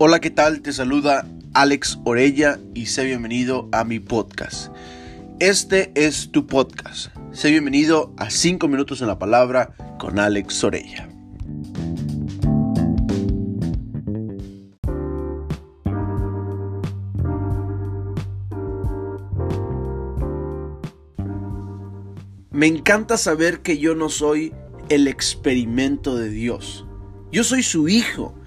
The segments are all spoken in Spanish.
Hola, ¿qué tal? Te saluda Alex Orella y sé bienvenido a mi podcast. Este es tu podcast. Sé bienvenido a 5 minutos en la palabra con Alex Orella. Me encanta saber que yo no soy el experimento de Dios. Yo soy su hijo.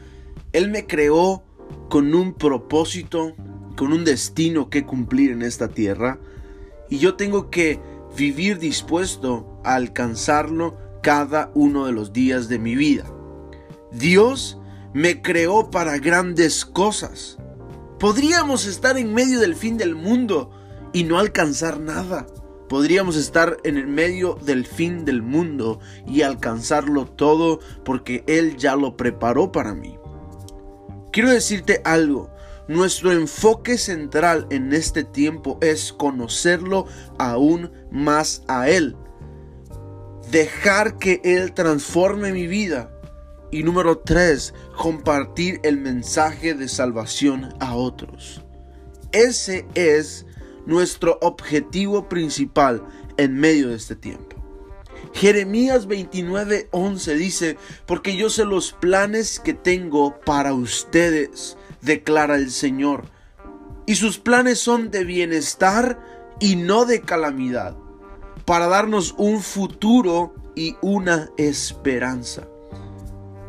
Él me creó con un propósito, con un destino que cumplir en esta tierra. Y yo tengo que vivir dispuesto a alcanzarlo cada uno de los días de mi vida. Dios me creó para grandes cosas. Podríamos estar en medio del fin del mundo y no alcanzar nada. Podríamos estar en el medio del fin del mundo y alcanzarlo todo porque Él ya lo preparó para mí. Quiero decirte algo. Nuestro enfoque central en este tiempo es conocerlo aún más a Él. Dejar que Él transforme mi vida. Y número tres, compartir el mensaje de salvación a otros. Ese es nuestro objetivo principal en medio de este tiempo. Jeremías 29:11 dice, porque yo sé los planes que tengo para ustedes, declara el Señor, y sus planes son de bienestar y no de calamidad, para darnos un futuro y una esperanza.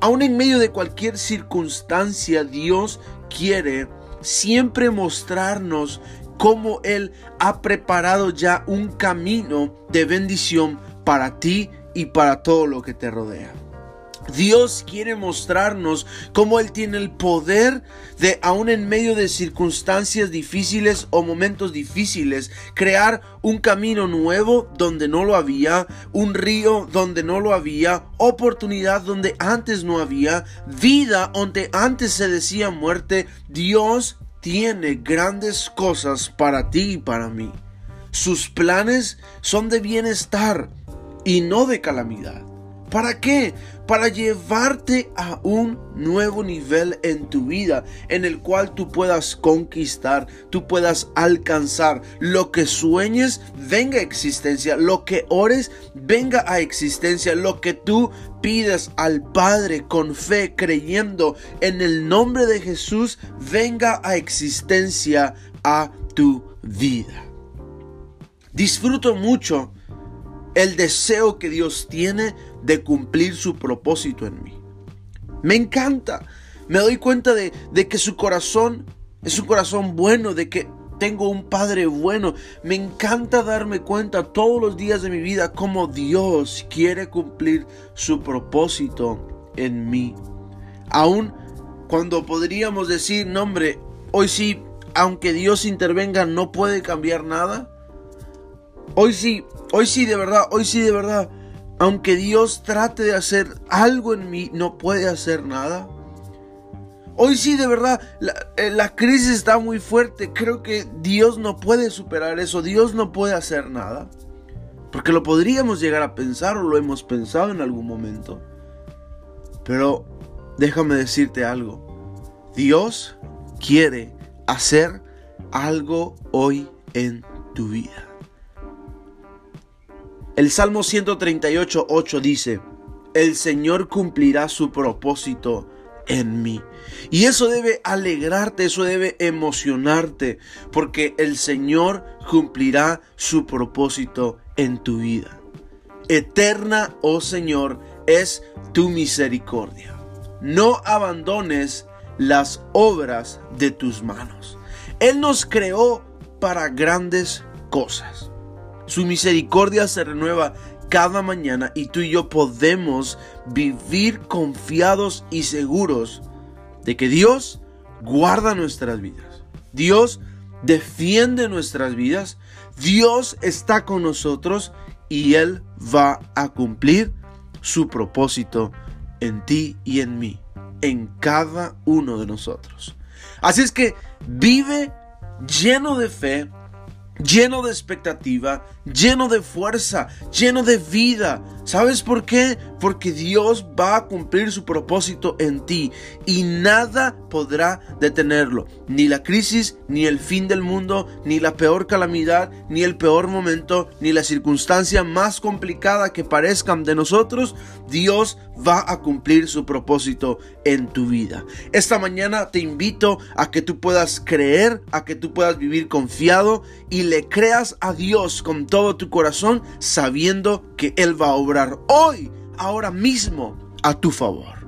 Aún en medio de cualquier circunstancia, Dios quiere siempre mostrarnos cómo Él ha preparado ya un camino de bendición para ti y para todo lo que te rodea. Dios quiere mostrarnos cómo Él tiene el poder de, aún en medio de circunstancias difíciles o momentos difíciles, crear un camino nuevo donde no lo había, un río donde no lo había, oportunidad donde antes no había, vida donde antes se decía muerte. Dios tiene grandes cosas para ti y para mí. Sus planes son de bienestar y no de calamidad. ¿Para qué? Para llevarte a un nuevo nivel en tu vida en el cual tú puedas conquistar, tú puedas alcanzar lo que sueñes, venga a existencia, lo que ores, venga a existencia, lo que tú pides al Padre con fe, creyendo en el nombre de Jesús, venga a existencia a tu vida. Disfruto mucho el deseo que Dios tiene de cumplir su propósito en mí. Me encanta. Me doy cuenta de, que su corazón es un corazón bueno, de que tengo un padre bueno. Me encanta darme cuenta todos los días de mi vida cómo Dios quiere cumplir su propósito en mí. Aún cuando podríamos decir, no hombre, hoy sí, aunque Dios intervenga, no puede cambiar nada. Hoy sí, hoy sí de verdad, hoy sí de verdad. Aunque Dios trate de hacer algo en mí, no puede hacer nada. Hoy sí, de verdad, eh, la, crisis está muy fuerte. Creo que Dios no puede superar eso. Dios no puede hacer nada. Porque lo podríamos llegar a pensar o lo hemos pensado en algún momento. Pero déjame decirte algo. Dios quiere hacer algo hoy en tu vida. El Salmo 138, 8 dice, el Señor cumplirá su propósito en mí. Y eso debe alegrarte, eso debe emocionarte, porque el Señor cumplirá su propósito en tu vida. Eterna, oh Señor, es tu misericordia. No abandones las obras de tus manos. Él nos creó para grandes cosas. Su misericordia se renueva cada mañana y tú y yo podemos vivir confiados y seguros de que Dios guarda nuestras vidas. Dios defiende nuestras vidas. Dios está con nosotros y Él va a cumplir su propósito en ti y en mí, en cada uno de nosotros. Así es que vive lleno de fe, lleno de expectativa, lleno de fuerza, lleno de vida. ¿Sabes por qué? Porque Dios va a cumplir su propósito en ti y nada podrá detenerlo. Ni la crisis, ni el fin del mundo, ni la peor calamidad, ni el peor momento, ni la circunstancia más complicada que parezcan de nosotros, Dios va a cumplir su propósito en tu vida. Esta mañana te invito a que tú puedas creer, a que tú puedas vivir confiado y le creas a Dios con todo tu corazón sabiendo que Él va a obrar hoy, ahora mismo, a tu favor.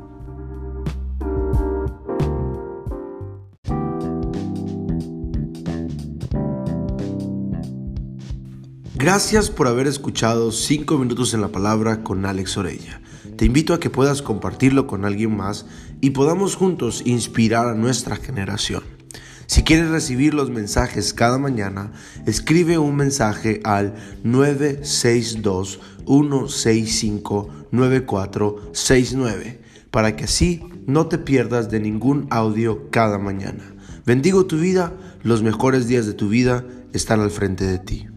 Gracias por haber escuchado 5 minutos en la palabra con Alex Orella. Te invito a que puedas compartirlo con alguien más y podamos juntos inspirar a nuestra generación. Si quieres recibir los mensajes cada mañana, escribe un mensaje al 962-165-9469 para que así no te pierdas de ningún audio cada mañana. Bendigo tu vida, los mejores días de tu vida están al frente de ti.